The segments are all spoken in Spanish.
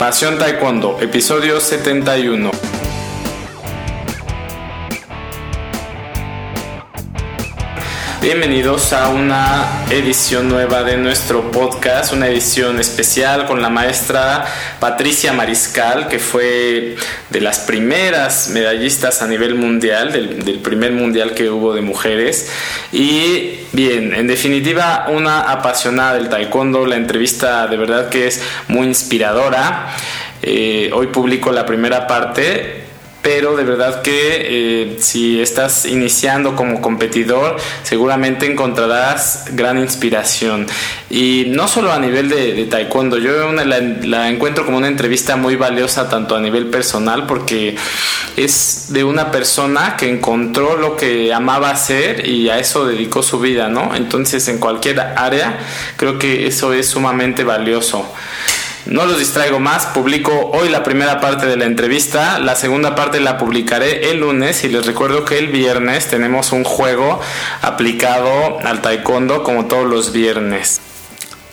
Pasión Taekwondo, episodio 71. Bienvenidos a una edición nueva de nuestro podcast, una edición especial con la maestra Patricia Mariscal, que fue de las primeras medallistas a nivel mundial, del, primer mundial que hubo de mujeres. Y bien, en definitiva, una apasionada del taekwondo, la entrevista de verdad que es muy inspiradora. Eh, hoy publico la primera parte pero de verdad que eh, si estás iniciando como competidor seguramente encontrarás gran inspiración. Y no solo a nivel de, taekwondo yo la, encuentro como una entrevista muy valiosa tanto a nivel personal porque es de una persona que encontró lo que amaba hacer y a eso dedicó su vida no entonces en cualquier área creo que eso es sumamente valioso no los distraigo más, publico hoy la primera parte de la entrevista, la segunda parte la publicaré el lunes y les recuerdo que el viernes tenemos un juego aplicado al taekwondo como todos los viernes.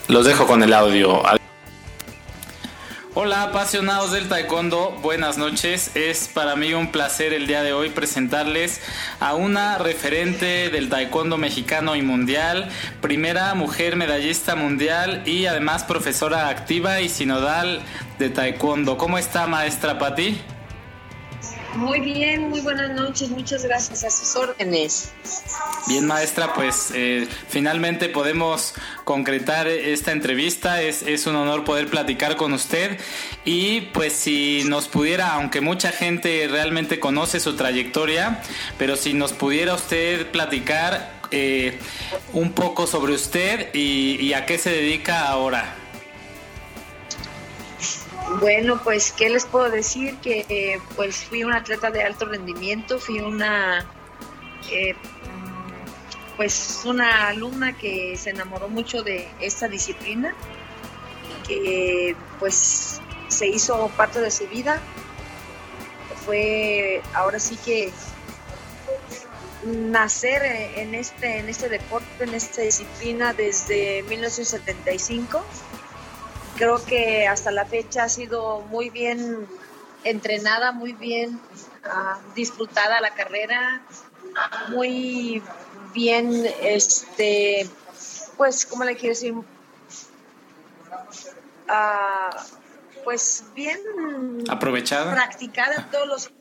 Los dejo con el audio. Hola apasionados del taekwondo, buenas noches. Es para mí un placer el día de hoy presentarles a una referente del taekwondo mexicano y mundial, primera mujer medallista mundial y además profesora activa y sinodal de taekwondo. ¿Cómo está maestra Pati? Muy bien, muy buenas noches, muchas gracias a sus órdenes. Bien, maestra, pues eh, finalmente podemos concretar esta entrevista, es, un honor poder platicar con usted y pues si nos pudiera, aunque mucha gente realmente conoce su trayectoria, pero si nos pudiera usted platicar eh, un poco sobre usted y a qué se dedica ahora. Bueno, pues, ¿qué les puedo decir? Que pues fui una atleta de alto rendimiento, fui una, eh, pues, una alumna que se enamoró mucho de esta disciplina, que pues se hizo parte de su vida. Fue ahora sí que nacer en este, en este deporte, en esta disciplina desde 1975 creo que hasta la fecha ha sido muy bien entrenada, muy bien ah, disfrutada la carrera, muy bien, este, pues, ¿cómo le quiero decir? Ah, pues bien aprovechada practicada en todos los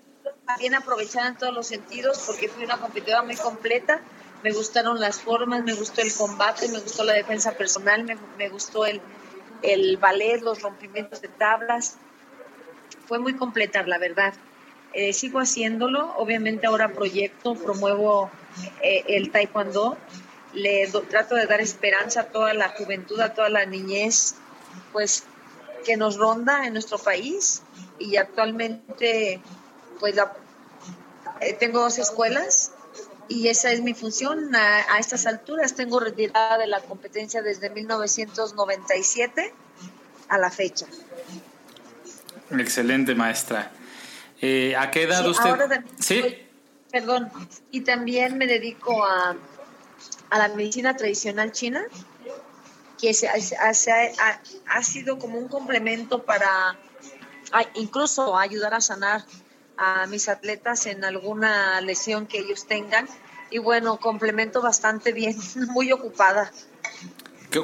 bien aprovechada en todos los sentidos porque fui una competidora muy completa me gustaron las formas me gustó el combate me gustó la defensa personal me gustó el, el ballet, los rompimientos de tablas. Fue muy completa, la verdad. Eh, sigo haciéndolo, obviamente ahora proyecto, promuevo eh, el taekwondo, le trato de dar esperanza a toda la juventud, a toda la niñez, pues que nos ronda en nuestro país y actualmente pues eh, tengo dos escuelas y esa es mi función a, estas alturas. Tengo retirada de la competencia desde 1997 a la fecha. Excelente, maestra. Eh, ¿A qué edad usted? sí. Perdón. Y también me dedico a, a la medicina tradicional china, que se, ha, ha, sido como un complemento para incluso ayudar a sanar a mis atletas en alguna lesión que ellos tengan. Y bueno, complemento bastante bien, muy ocupada.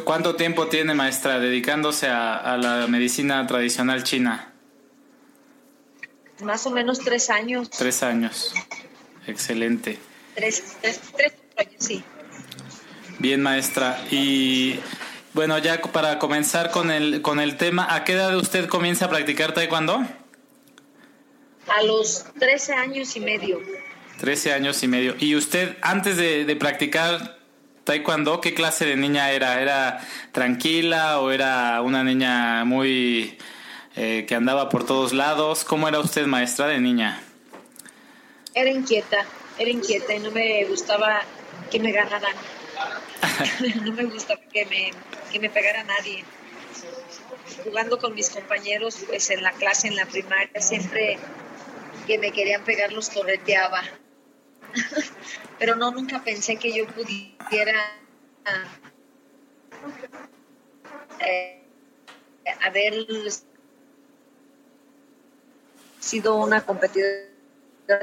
¿Cuánto tiempo tiene maestra dedicándose a, la medicina tradicional china? Más o menos tres años. Tres años. Excelente. Tres, tres, tres años, sí. Bien, maestra. Y bueno, ya para comenzar con el, con el tema, ¿a qué edad usted comienza a practicar taekwondo? A los 13 años y medio. 13 años y medio. ¿Y usted antes de, practicar taekwondo, qué clase de niña era? ¿Era tranquila o era una niña muy eh, que andaba por todos lados? ¿Cómo era usted maestra de niña? Era inquieta, era inquieta y no me gustaba que me ganaran. no me gusta que me, que me pegara nadie. Jugando con mis compañeros, pues en la clase, en la primaria, siempre que me querían pegar los torreteaba. Pero no, nunca pensé que yo pudiera eh, haber sido una competidora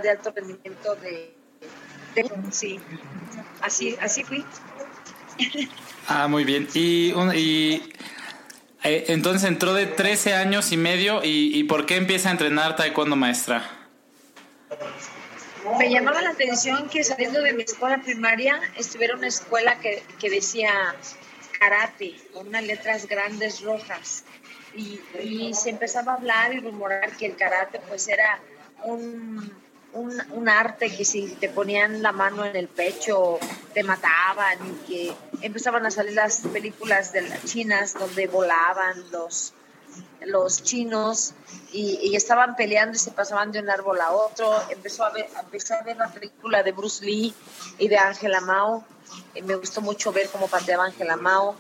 de alto rendimiento de, sí, así, así fui. Ah, muy bien. Y, y eh, entonces entró de 13 años y medio y, y ¿por qué empieza a entrenar taekwondo maestra? Me llamaba la atención que saliendo de mi escuela primaria estuviera una escuela que, que decía karate, con unas letras grandes rojas. Y, y, se empezaba a hablar y rumorar que el karate pues era un, un, un, arte que si te ponían la mano en el pecho te mataban y que empezaban a salir las películas de las chinas donde volaban los, los chinos y, estaban peleando y se pasaban de un árbol a otro. Empezó a ver, empecé a ver la película de Bruce Lee y de Angela Mao. Y me gustó mucho ver cómo pateaba Angela Mao.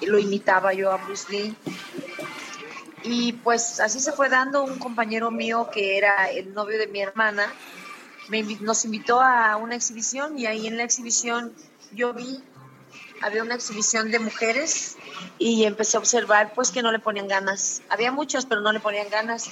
Y lo imitaba yo a Bruce Lee. Y pues así se fue dando un compañero mío que era el novio de mi hermana. Nos invitó a una exhibición y ahí en la exhibición yo vi había una exhibición de mujeres y empecé a observar pues que no le ponían ganas. Había muchos, pero no le ponían ganas.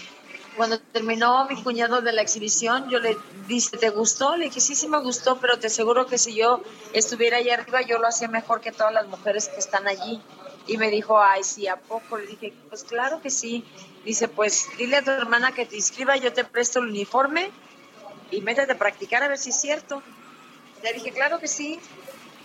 Cuando terminó mi cuñado de la exhibición, yo le dije, ¿te gustó? Le dije, sí, sí me gustó, pero te aseguro que si yo estuviera allá arriba, yo lo hacía mejor que todas las mujeres que están allí. Y me dijo, ay, sí, ¿a poco? Le dije, pues claro que sí. Dice, pues dile a tu hermana que te inscriba, yo te presto el uniforme y métete a practicar a ver si es cierto. Le dije, claro que sí.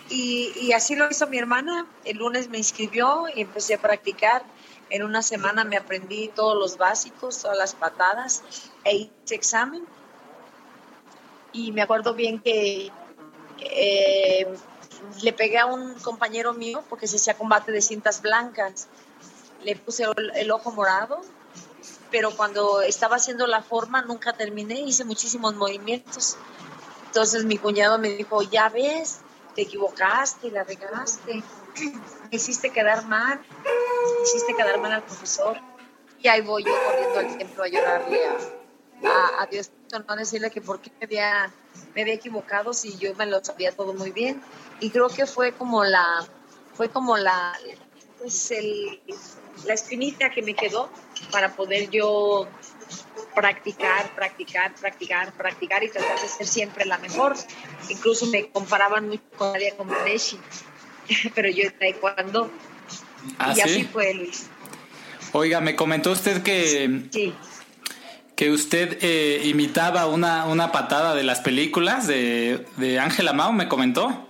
Y, así lo hizo mi hermana. El lunes me inscribió y empecé a practicar. En una semana me aprendí todos los básicos, todas las patadas e hice examen. Y me acuerdo bien que eh, le pegué a un compañero mío porque se hacía combate de cintas blancas. Le puse el ojo morado, pero cuando estaba haciendo la forma nunca terminé, hice muchísimos movimientos. Entonces mi cuñado me dijo, ya ves, te equivocaste, la regaste, me hiciste quedar mal, hiciste quedar mal al profesor. Y ahí voy yo corriendo al templo a llorarle a, a, Dios, no decirle que por qué me había, me había equivocado si yo me lo sabía todo muy bien. Y creo que fue como la, fue como la, pues el, la espinita que me quedó para poder yo practicar, practicar, practicar, practicar y tratar de ser siempre la mejor. Incluso me comparaban mucho con Nadia Comaneci, pero yo taekwondo. ¿Ah, y así fue, Luis. Oiga, me comentó usted que, que usted eh, imitaba una, una patada de las películas de Ángela Mao, me comentó.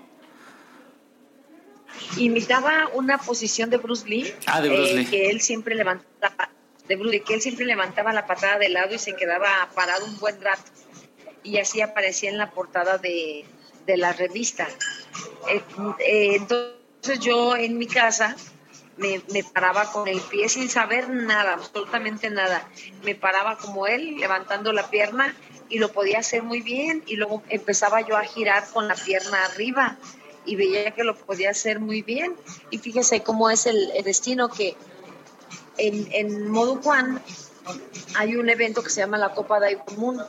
Imitaba una posición de Bruce Lee, ah, de Bruce eh, Lee. que él siempre levantaba de que él siempre levantaba la patada de lado y se quedaba parado un buen rato. Y así aparecía en la portada de, la revista. Eh, eh, entonces yo en mi casa me, paraba con el pie sin saber nada, absolutamente nada. Me paraba como él, levantando la pierna y lo podía hacer muy bien. Y luego empezaba yo a girar con la pierna arriba y veía que lo podía hacer muy bien. Y fíjese cómo es el destino que en, en Moducuan hay un evento que se llama la Copa de Común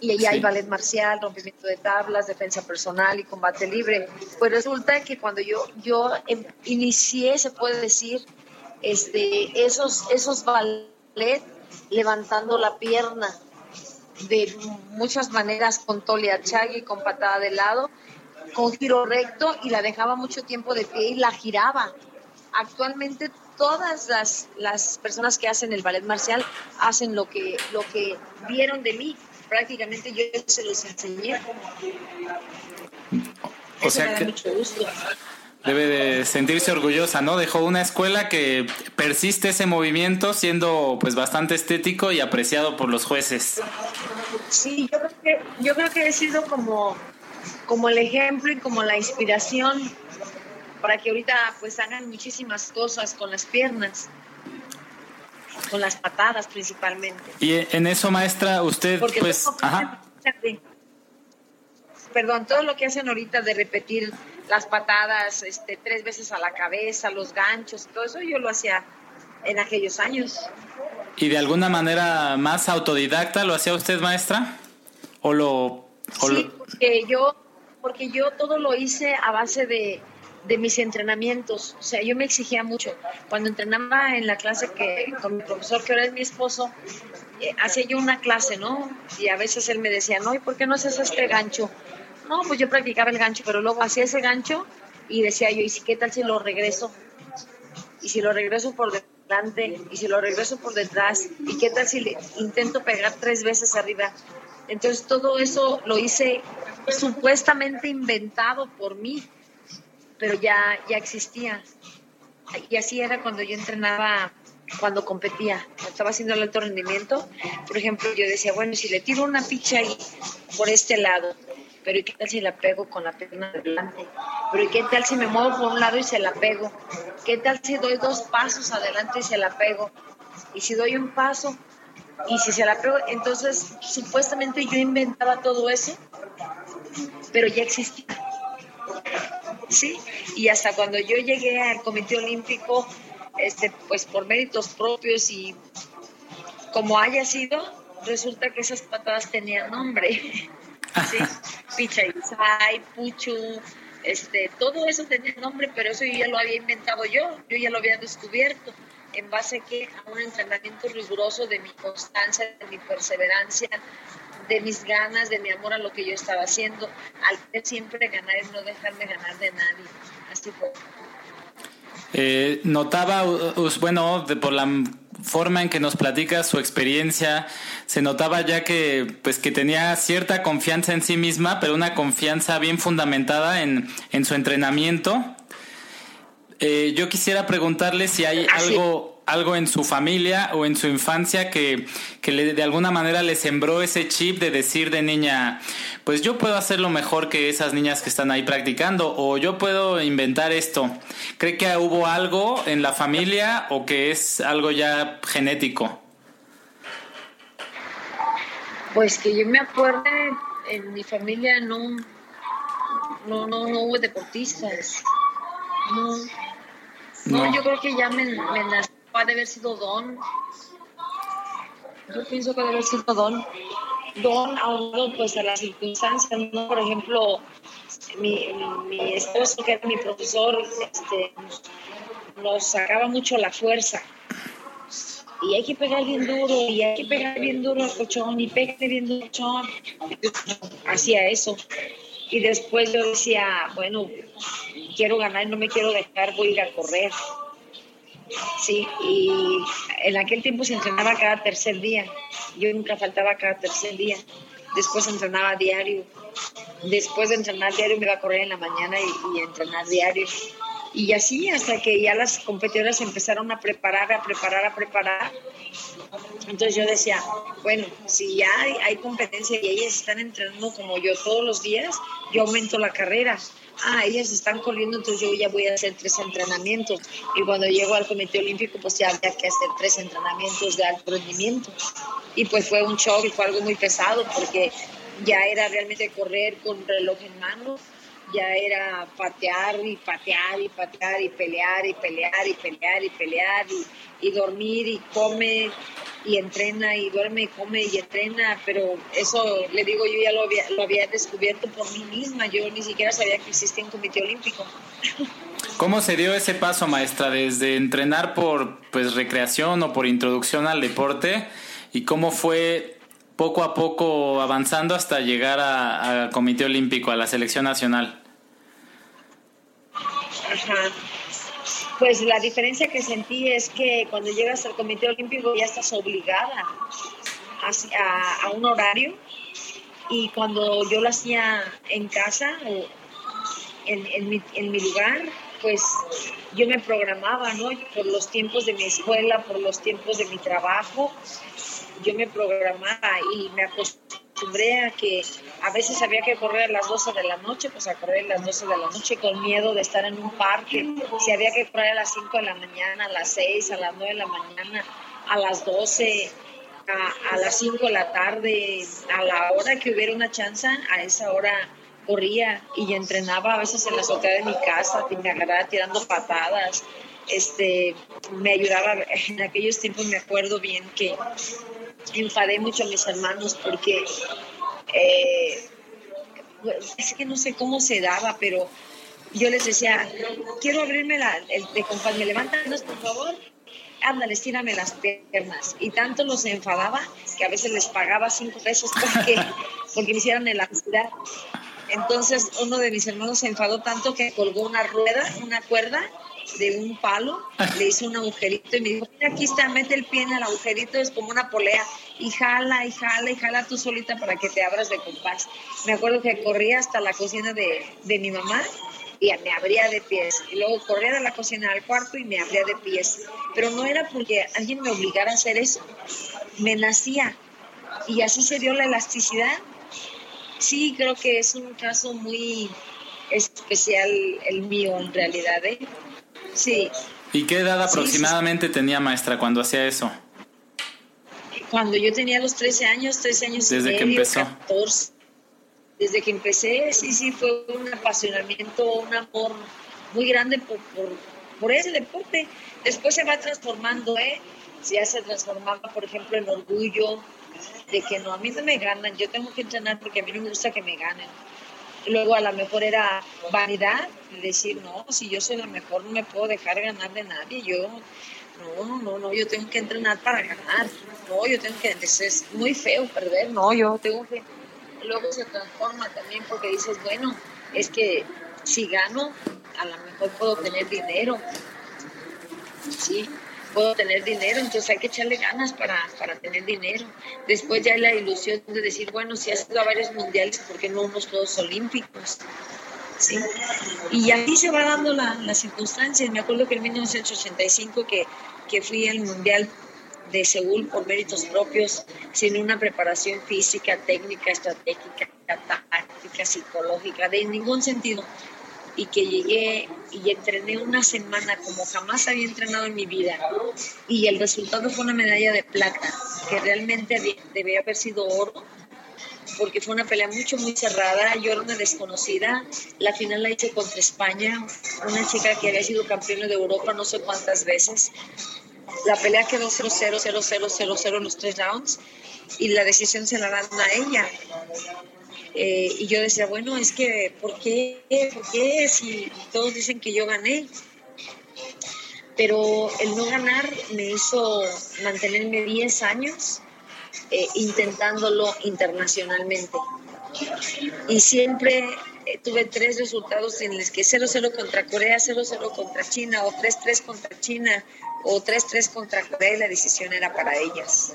y ahí hay ballet marcial, rompimiento de tablas, defensa personal y combate libre. Pues resulta que cuando yo, yo em, inicié, se puede decir, este, esos, esos ballet levantando la pierna de muchas maneras con tolia y con patada de lado, con giro recto y la dejaba mucho tiempo de pie y la giraba. Actualmente todas las, las personas que hacen el ballet marcial hacen lo que, lo que vieron de mí. Prácticamente yo se los enseñé. O sea que debe de sentirse orgullosa, ¿no? Dejó una escuela que persiste ese movimiento siendo pues bastante estético y apreciado por los jueces. Sí, yo creo que, yo creo que he sido como, como el ejemplo y como la inspiración para que ahorita pues hagan muchísimas cosas con las piernas, con las patadas principalmente. Y en eso, maestra, usted pues... Perdón, todo lo que hacen ahorita de repetir las patadas este, tres veces a la cabeza, los ganchos, todo eso yo lo hacía en aquellos años. ¿Y de alguna manera más autodidacta lo hacía usted, maestra? ¿O lo...? sí, porque yo, porque yo todo lo hice a base de, de mis entrenamientos. O sea, yo me exigía mucho. Cuando entrenaba en la clase que con mi profesor, que ahora es mi esposo, eh, hacía yo una clase, ¿no? Y a veces él me decía, no, ¿y por qué no haces este gancho? No, pues yo practicaba el gancho, pero luego hacía ese gancho y decía yo, ¿y si qué tal si lo regreso? Y si lo regreso por delante, y si lo regreso por detrás, ¿y qué tal si le intento pegar tres veces arriba? Entonces todo eso lo hice supuestamente inventado por mí, pero ya, ya existía. Y así era cuando yo entrenaba, cuando competía, cuando estaba haciendo el alto rendimiento. Por ejemplo, yo decía, bueno, si le tiro una picha ahí por este lado, pero ¿y qué tal si la pego con la pierna adelante? Pero ¿y qué tal si me muevo por un lado y se la pego? ¿Qué tal si doy dos pasos adelante y se la pego? Y si doy un paso y si se la pego, entonces supuestamente yo inventaba todo eso, pero ya existía. ¿Sí? Y hasta cuando yo llegué al Comité Olímpico, este, pues por méritos propios y como haya sido, resulta que esas patadas tenían nombre. ¿sí? Pichaizai, Puchu, este, todo eso tenía nombre, pero eso yo ya lo había inventado yo, yo ya lo había descubierto en base a, un entrenamiento riguroso de mi constancia, de mi perseverancia, de mis ganas, de mi amor a lo que yo estaba haciendo, al siempre ganar y no dejarme ganar de nadie. Así fue. Eh, notaba, bueno, por la forma en que nos platica su experiencia, se notaba ya que, pues, que tenía cierta confianza en sí misma, pero una confianza bien fundamentada en, en su entrenamiento. Eh, yo quisiera preguntarle si hay ah, algo algo en su familia o en su infancia que, que le, de alguna manera le sembró ese chip de decir de niña, pues yo puedo hacerlo mejor que esas niñas que están ahí practicando o yo puedo inventar esto. ¿Cree que hubo algo en la familia o que es algo ya genético? Pues que yo me acuerde, en mi familia no, no, no, no hubo deportistas. No, no, yo creo que ya me, me de haber sido Don. Yo pienso que debe haber sido Don. Don, aunado pues a las circunstancias, ¿no? Por ejemplo, mi, mi esposo, que era mi profesor, este, nos sacaba mucho la fuerza. Y hay que pegar bien duro, y hay que pegar bien duro al cochón, y pégate bien duro. Hacía eso. Y después yo decía, bueno, quiero ganar, no me quiero dejar, voy a ir a correr. Sí, y en aquel tiempo se entrenaba cada tercer día. Yo nunca faltaba cada tercer día. Después entrenaba diario. Después de entrenar diario me iba a correr en la mañana y, y entrenar diario. Y así hasta que ya las competidoras empezaron a preparar, a preparar, a preparar. Entonces yo decía, bueno, si ya hay, hay competencia y ellas están entrenando como yo todos los días, yo aumento la carrera ah, ellas están corriendo, entonces yo ya voy a hacer tres entrenamientos. Y cuando llego al Comité Olímpico, pues ya había que hacer tres entrenamientos de alto rendimiento. Y pues fue un shock fue algo muy pesado porque ya era realmente correr con reloj en mano, ya era patear y patear y patear y pelear y pelear y pelear y pelear y, y dormir y comer y entrena y duerme y come y entrena, pero eso le digo yo ya lo había, lo había descubierto por mí misma, yo ni siquiera sabía que existía un comité olímpico. ¿Cómo se dio ese paso, maestra, desde entrenar por pues recreación o por introducción al deporte y cómo fue poco a poco avanzando hasta llegar al comité olímpico, a la selección nacional? Ajá. Pues la diferencia que sentí es que cuando llegas al Comité Olímpico ya estás obligada a, a un horario y cuando yo lo hacía en casa o en, en, mi, en mi lugar, pues yo me programaba, ¿no? Por los tiempos de mi escuela, por los tiempos de mi trabajo, yo me programaba y me acostumbré a que a veces había que correr a las 12 de la noche, pues a correr a las 12 de la noche con miedo de estar en un parque. Si había que correr a las 5 de la mañana, a las 6, a las 9 de la mañana, a las 12, a, las 5 de la tarde, a la hora que hubiera una chance, a esa hora corría y entrenaba a veces en la azotea de mi casa, me agarraba tirando patadas. Este, me ayudaba, en aquellos tiempos me acuerdo bien que enfadé mucho a mis hermanos porque eh, es que no sé cómo se daba, pero yo les decía, quiero abrirme la, el de compás, me levantan por favor, ándale, estírame las piernas. Y tanto los enfadaba que a veces les pagaba cinco pesos porque, porque me hicieran elasticidad. Entonces uno de mis hermanos se enfadó tanto que colgó una rueda, una cuerda de un palo, le hizo un agujerito y me dijo, aquí está, mete el pie en el agujerito, es como una polea, y jala, y jala, y jala tú solita para que te abras de compás. Me acuerdo que corría hasta la cocina de, de mi mamá y me abría de pies. Y luego corría de la cocina al cuarto y me abría de pies. Pero no era porque alguien me obligara a hacer eso, me nacía. Y así se dio la elasticidad. Sí, creo que es un caso muy especial el mío en realidad. ¿eh? Sí. ¿Y qué edad aproximadamente tenía maestra cuando hacía eso? Cuando yo tenía los 13 años, 13 años Desde y medio, que empezó. 14. Desde que empecé, sí, sí, fue un apasionamiento, un amor muy grande por, por, por ese deporte. Después se va transformando, ¿eh? Ya se transformaba, por ejemplo, en orgullo de que no, a mí no me ganan, yo tengo que entrenar porque a mí no me gusta que me ganen. Luego a lo mejor era vanidad, decir, no, si yo soy la mejor no me puedo dejar ganar de nadie, yo, no, no, no, yo tengo que entrenar para ganar, no, yo tengo que, es muy feo perder, no, yo tengo que, luego se transforma también porque dices, bueno, es que si gano, a lo mejor puedo tener dinero, sí, puedo tener dinero, entonces hay que echarle ganas para, para tener dinero. Después ya hay la ilusión de decir, bueno, si has ido a varios mundiales, ¿por qué no unos Juegos Olímpicos? ¿Sí? Y así se va dando la, las circunstancias. Me acuerdo que en 1985 que, que fui al Mundial de Seúl por méritos propios, sin una preparación física, técnica, estratégica, táctica, psicológica, de ningún sentido y que llegué y entrené una semana como jamás había entrenado en mi vida. Y el resultado fue una medalla de plata que realmente debía haber sido oro porque fue una pelea mucho muy cerrada. Yo era una desconocida. La final la hice contra España una chica que había sido campeona de Europa no sé cuántas veces. La pelea quedó 0-0 0-0 0-0 en los tres rounds y la decisión se la dan a ella eh, y yo decía, bueno, es que, ¿por qué? ¿Por qué? Si todos dicen que yo gané. Pero el no ganar me hizo mantenerme 10 años eh, intentándolo internacionalmente. Y siempre eh, tuve tres resultados en los que 0-0 contra Corea, 0-0 contra China, o 3-3 contra China, o 3-3 contra Corea, y la decisión era para ellas.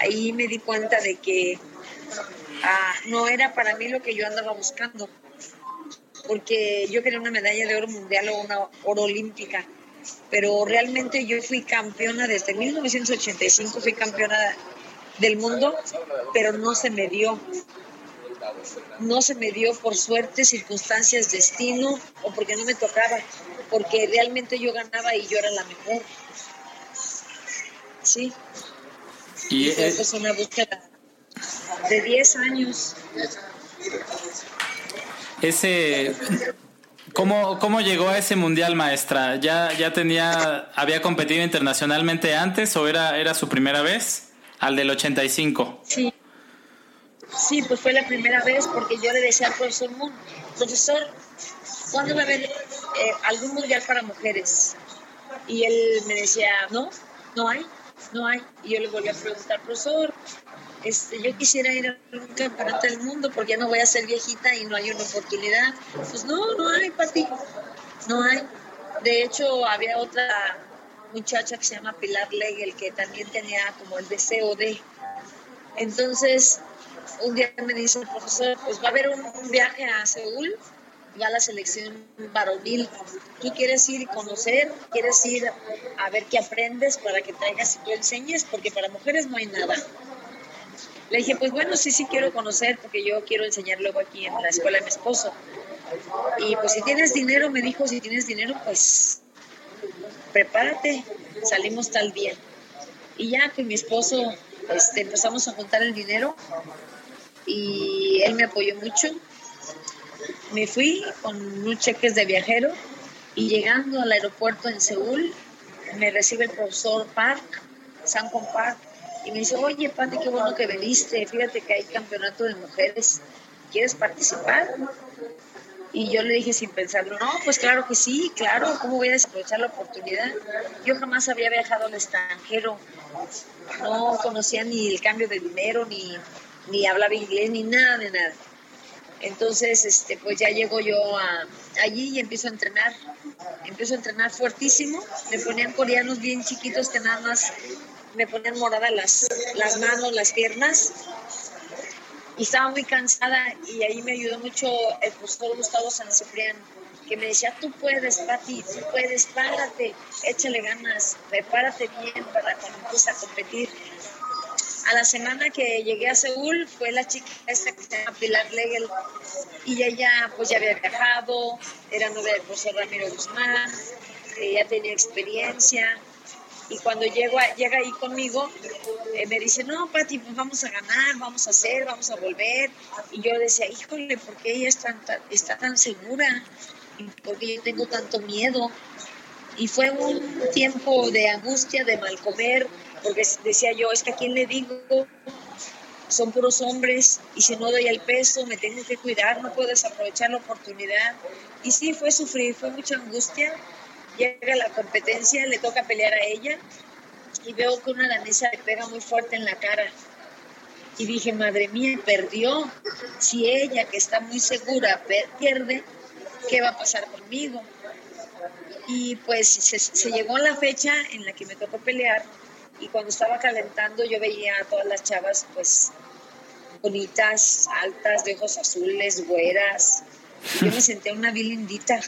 Ahí me di cuenta de que ah, no era para mí lo que yo andaba buscando, porque yo quería una medalla de oro mundial o una oro olímpica, pero realmente yo fui campeona desde 1985, fui campeona del mundo, pero no se me dio. No se me dio por suerte, circunstancias, destino o porque no me tocaba, porque realmente yo ganaba y yo era la mejor. Sí. Y, Y eh, pues, una búsqueda de 10 años. ese ¿Cómo, ¿Cómo llegó a ese mundial, maestra? ¿Ya, ya tenía, había competido internacionalmente antes o era, era su primera vez? Al del 85. Sí. Sí, pues fue la primera vez porque yo le decía al profesor Moon, profesor, ¿cuándo va a haber eh, algún mundial para mujeres? Y él me decía, no, no hay, no hay. Y yo le volví a preguntar, profesor, este, yo quisiera ir a un campeonato del mundo porque ya no voy a ser viejita y no hay una oportunidad. Pues no, no hay, Pati, no hay. De hecho, había otra muchacha que se llama Pilar Legel que también tenía como el deseo de. Entonces, un día me dice el profesor, pues va a haber un, viaje a Seúl, va la selección varonil. ¿Tú quieres ir y conocer? ¿Quieres ir a ver qué aprendes para que traigas y tú enseñes? Porque para mujeres no hay nada. Le dije, pues bueno, sí, sí quiero conocer porque yo quiero enseñar luego aquí en la escuela de mi esposo. Y pues si tienes dinero, me dijo, si tienes dinero, pues prepárate, salimos tal día. Y ya que mi esposo este, empezamos a juntar el dinero y él me apoyó mucho. Me fui con unos cheques de viajero y llegando al aeropuerto en Seúl, me recibe el profesor Park, Sankon Park, y me dice, oye, Pati, qué bueno que viniste, fíjate que hay campeonato de mujeres, ¿quieres participar? Y yo le dije sin pensarlo, no, pues claro que sí, claro, ¿cómo voy a desaprovechar la oportunidad? Yo jamás había viajado al extranjero, no conocía ni el cambio de dinero, ni, ni hablaba inglés, ni nada de nada. Entonces, este, pues ya llego yo allí y empiezo a entrenar. Empiezo a entrenar fuertísimo. Me ponían coreanos bien chiquitos que nada más me ponían moradas las, las manos, las piernas y estaba muy cansada y ahí me ayudó mucho el profesor Gustavo San Ciprián, que me decía, tú puedes, Pati, tú puedes, párate, échale ganas, prepárate bien para cuando empieces a competir. A la semana que llegué a Seúl fue la chica esta que se llama Pilar Legel y ella pues ya había viajado, era novia del profesor Ramiro Guzmán, ya tenía experiencia, y cuando llego llega ahí conmigo, eh, me dice, no, Pati, pues vamos a ganar, vamos a hacer, vamos a volver. Y yo decía, híjole, ¿por qué ella está, está tan segura? ¿Por qué yo tengo tanto miedo? Y fue un tiempo de angustia, de mal comer, porque decía yo, es que a quién le digo, son puros hombres, y si no doy el peso, me tengo que cuidar, no puedo desaprovechar la oportunidad. Y sí, fue sufrir, fue mucha angustia, llega la competencia, le toca pelear a ella y veo que una danesa le pega muy fuerte en la cara. Y dije, madre mía, perdió. Si ella, que está muy segura, pierde, ¿qué va a pasar conmigo? Y pues se, llegó la fecha en la que me tocó pelear y cuando estaba calentando yo veía a todas las chavas pues bonitas, altas, de ojos azules, güeras. Y yo me senté una vilindita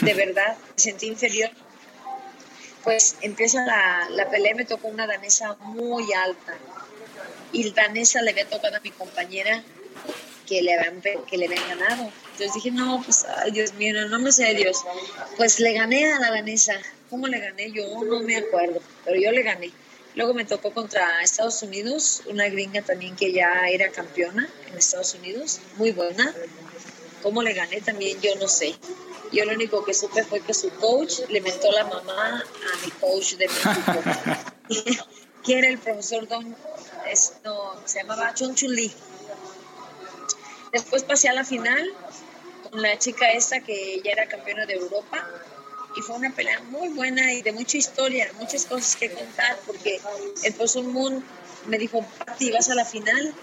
de verdad, me sentí inferior. Pues empieza la, la pelea, me tocó una danesa muy alta. Y la danesa le había tocado a mi compañera que le habían, que le ganado. Entonces dije, no, pues, ay, Dios mío, no, no me sé Dios. Pues le gané a la danesa. ¿Cómo le gané? Yo no me acuerdo, pero yo le gané. Luego me tocó contra Estados Unidos, una gringa también que ya era campeona en Estados Unidos, muy buena. ¿Cómo le gané también? Yo no sé. Yo lo único que supe fue que su coach le mentó la mamá a mi coach de México, que era el profesor Don, esto, se llamaba Chun Chun Lee. Después pasé a la final con la chica esta que ya era campeona de Europa y fue una pelea muy buena y de mucha historia, muchas cosas que contar porque el profesor Moon me dijo, Pati, vas a la final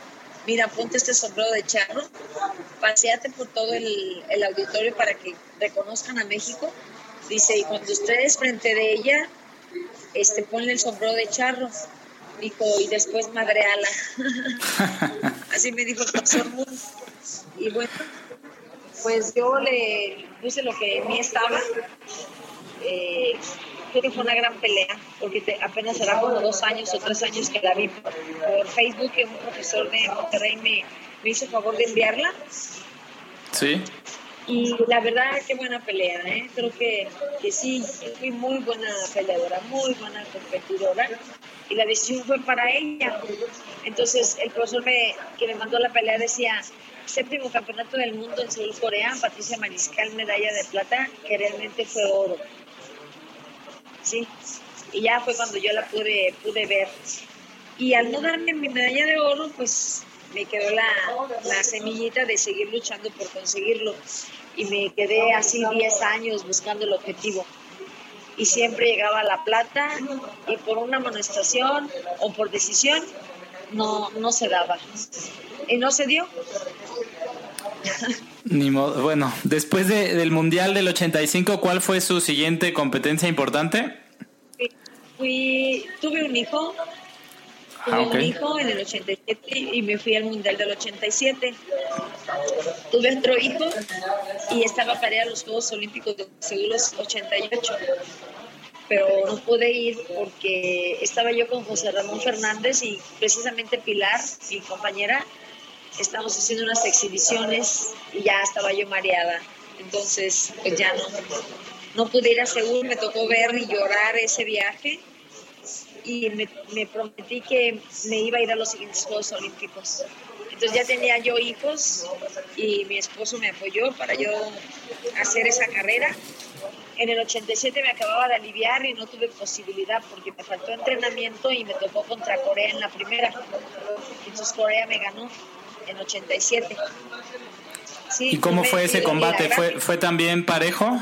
mira, ponte este sombrero de charro, paseate por todo el, auditorio para que reconozcan a México. Dice, y cuando estés frente de ella, este, ponle el sombrero de charro. Dijo, y después madreala. Así me dijo el profesor. Y bueno, pues yo le puse lo que en mí estaba. Eh, creo que fue una gran pelea, porque apenas era como dos años o tres años que la vi por, Facebook, que un profesor de Monterrey me, me hizo favor de enviarla. Sí. Y la verdad, qué buena pelea, ¿eh? Creo que, que sí, fui muy buena peleadora, muy buena competidora. Y la decisión fue para ella. Entonces, el profesor me, que me mandó la pelea decía, séptimo campeonato del mundo en Seúl, Corea, Patricia Mariscal, medalla de plata, que realmente fue oro. ¿Sí? Y ya fue cuando yo la pude, pude ver. Y al no darme mi medalla de oro, pues me quedó la, la semillita de seguir luchando por conseguirlo. Y me quedé así 10 años buscando el objetivo. Y siempre llegaba la plata y por una amonestación o por decisión no, no se daba. Y no se dio. Ni modo. Bueno, después del Mundial del 85, ¿cuál fue su siguiente competencia importante? Fui, tuve un hijo, tuve ah, un hijo en el 87 y me fui al Mundial del 87. Tuve otro hijo y estaba para ir a los Juegos Olímpicos de Seúl 88 pero no pude ir porque estaba yo con José Ramón Fernández y precisamente Pilar, mi compañera, estábamos haciendo unas exhibiciones y ya estaba yo mareada. Entonces, pues ya no, no pude ir a Seúl, me tocó ver y llorar ese viaje y me, me, prometí que me iba a ir a los siguientes Juegos Olímpicos. Entonces ya tenía yo hijos y mi esposo me apoyó para yo hacer esa carrera. En el 87 me acababa de aliviar y no tuve posibilidad porque me faltó entrenamiento y me tocó contra Corea en la primera. Entonces Corea me ganó en 87. ¿Y cómo fue ese combate? ¿Fue, ¿Fue también parejo?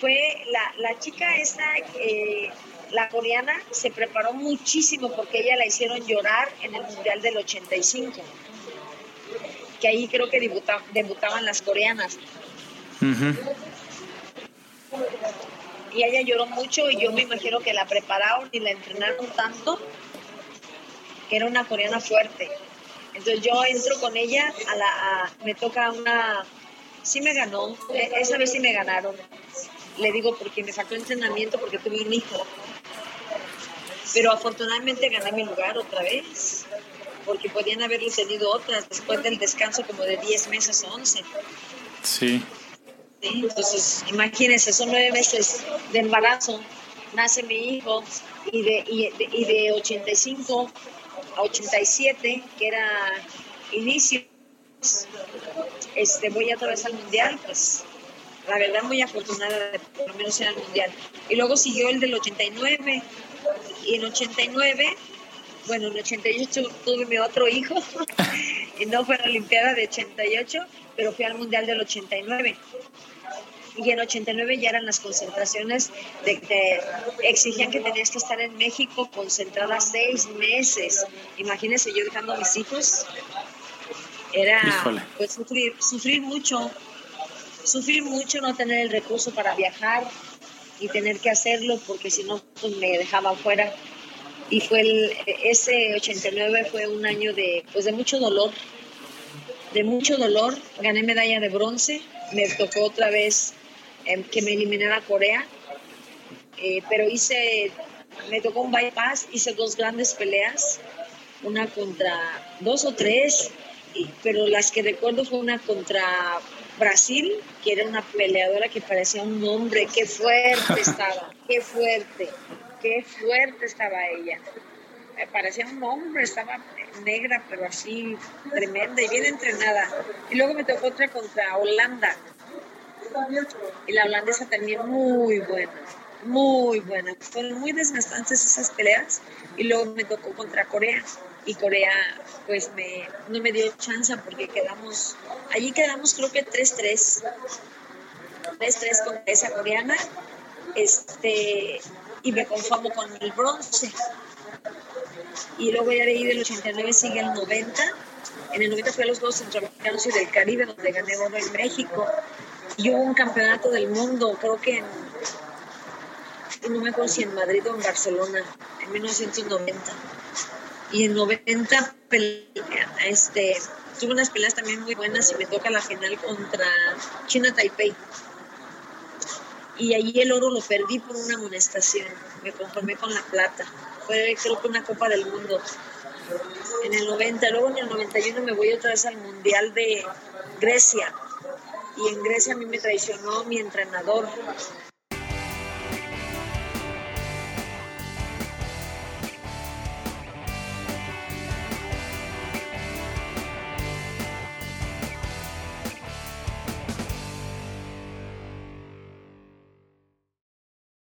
Fue la, la chica esta, eh, la coreana, se preparó muchísimo porque ella la hicieron llorar en el Mundial del 85. Que ahí creo que debutaban las coreanas. Y ella lloró mucho y yo me imagino que la prepararon y la entrenaron tanto que era una coreana fuerte. Entonces yo entro con ella, a la, me toca una, sí me ganó, e, esa vez sí me ganaron. Le digo porque me faltó entrenamiento porque tuve un hijo. Pero afortunadamente gané mi lugar otra vez, porque podían haberlo tenido otras después del descanso como de 10 meses o 11. Sí. Entonces, imagínense, son nueve meses de embarazo, nace mi hijo y de, y de, y de 85 a 87, que era inicio, este, voy otra vez al mundial, pues la verdad muy afortunada de por lo menos ir al mundial. Y luego siguió el del 89, y en 89, bueno, en 88 tuve mi otro hijo, y no fue a la Olimpiada de 88, pero fui al mundial del 89 y en 89 ya eran las concentraciones de que exigían que tenías que estar en México concentrada seis meses. Imagínense yo dejando a mis hijos. Era pues sufrir, sufrir mucho, sufrir mucho, no tener el recurso para viajar y tener que hacerlo porque si no pues me dejaba fuera. Y fue el, ese 89 fue un año de, pues de mucho dolor, de mucho dolor. Gané medalla de bronce, me tocó otra vez Em, que me eliminara Corea, eh, pero hice, me tocó un bypass, hice dos grandes peleas, una contra dos o tres, pero las que recuerdo fue una contra Brasil, que era una peleadora que parecía un hombre, qué fuerte estaba, qué fuerte, qué fuerte estaba ella. Me parecía un hombre, estaba negra, pero así tremenda y bien entrenada. Y luego me tocó otra contra Holanda, y la holandesa también muy buena, muy buena. Fueron muy desgastantes esas peleas y luego me tocó contra Corea y Corea pues me, no me dio chance porque quedamos, allí quedamos creo que 3-3, 3-3 con esa coreana este, y me conformo con el bronce. Y luego ya de ahí del 89 sigue el 90. En el 90 fui a los Juegos Centroamericanos y del Caribe donde gané oro en México y hubo un campeonato del mundo, creo que en, no me acuerdo si en Madrid o en Barcelona, en 1990. Y en 90 este, tuve unas peleas también muy buenas y me toca la final contra China Taipei. Y allí el oro lo perdí por una amonestación. Me conformé con la plata. Fue creo que una Copa del Mundo. En el 90, luego en el 91 me voy otra vez al Mundial de Grecia y en Grecia a mí me traicionó mi entrenador